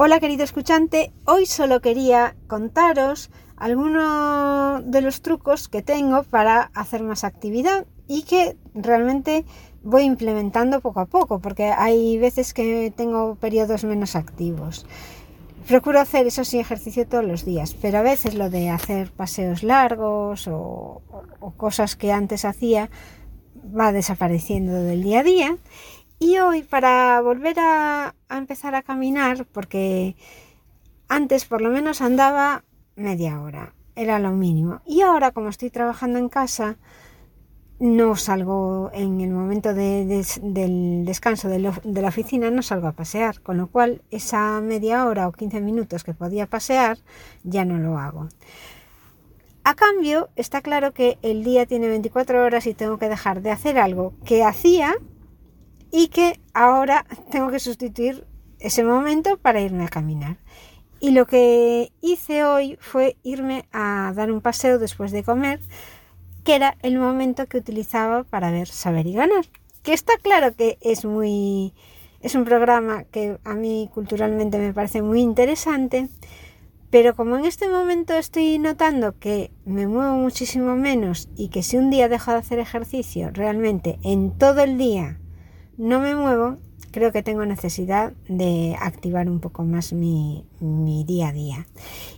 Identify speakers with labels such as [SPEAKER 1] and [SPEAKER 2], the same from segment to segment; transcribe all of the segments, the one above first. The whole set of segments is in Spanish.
[SPEAKER 1] Hola querido escuchante, hoy solo quería contaros algunos de los trucos que tengo para hacer más actividad y que realmente voy implementando poco a poco porque hay veces que tengo periodos menos activos. Procuro hacer eso sí ejercicio todos los días, pero a veces lo de hacer paseos largos o, o cosas que antes hacía va desapareciendo del día a día y hoy para volver a, empezar a caminar, porque antes por lo menos andaba media hora, era lo mínimo. Y ahora como estoy trabajando en casa, no salgo en el momento del descanso de, de, la oficina, no salgo a pasear, con lo cual esa media hora o 15 minutos que podía pasear ya no lo hago. A cambio, está claro que el día tiene 24 horas y tengo que dejar de hacer algo que hacía y que ahora tengo que sustituir ese momento para irme a caminar. Y lo que hice hoy fue irme a dar un paseo después de comer, que era el momento que utilizaba para ver Saber y Ganar. Que está claro que es muy es un programa que a mí culturalmente me parece muy interesante, pero como en este momento estoy notando que me muevo muchísimo menos y que si un día dejo de hacer ejercicio, realmente en todo el día no me muevo, creo que tengo necesidad de activar un poco más mi, día a día.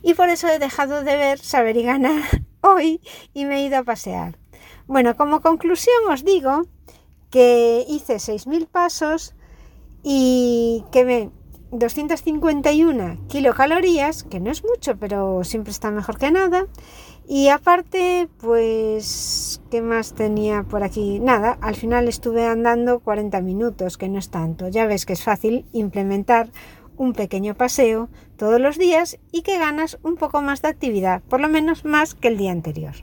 [SPEAKER 1] Y por eso he dejado de ver Saber y Ganar hoy y me he ido a pasear. Bueno, como conclusión os digo que hice 6.000 pasos y que me 251 kilocalorías, que no es mucho, pero siempre está mejor que nada. Y aparte, pues, ¿qué más tenía por aquí? Nada, al final estuve andando 40 minutos, que no es tanto. Ya ves que es fácil implementar un pequeño paseo todos los días y que ganas un poco más de actividad, por lo menos más que el día anterior.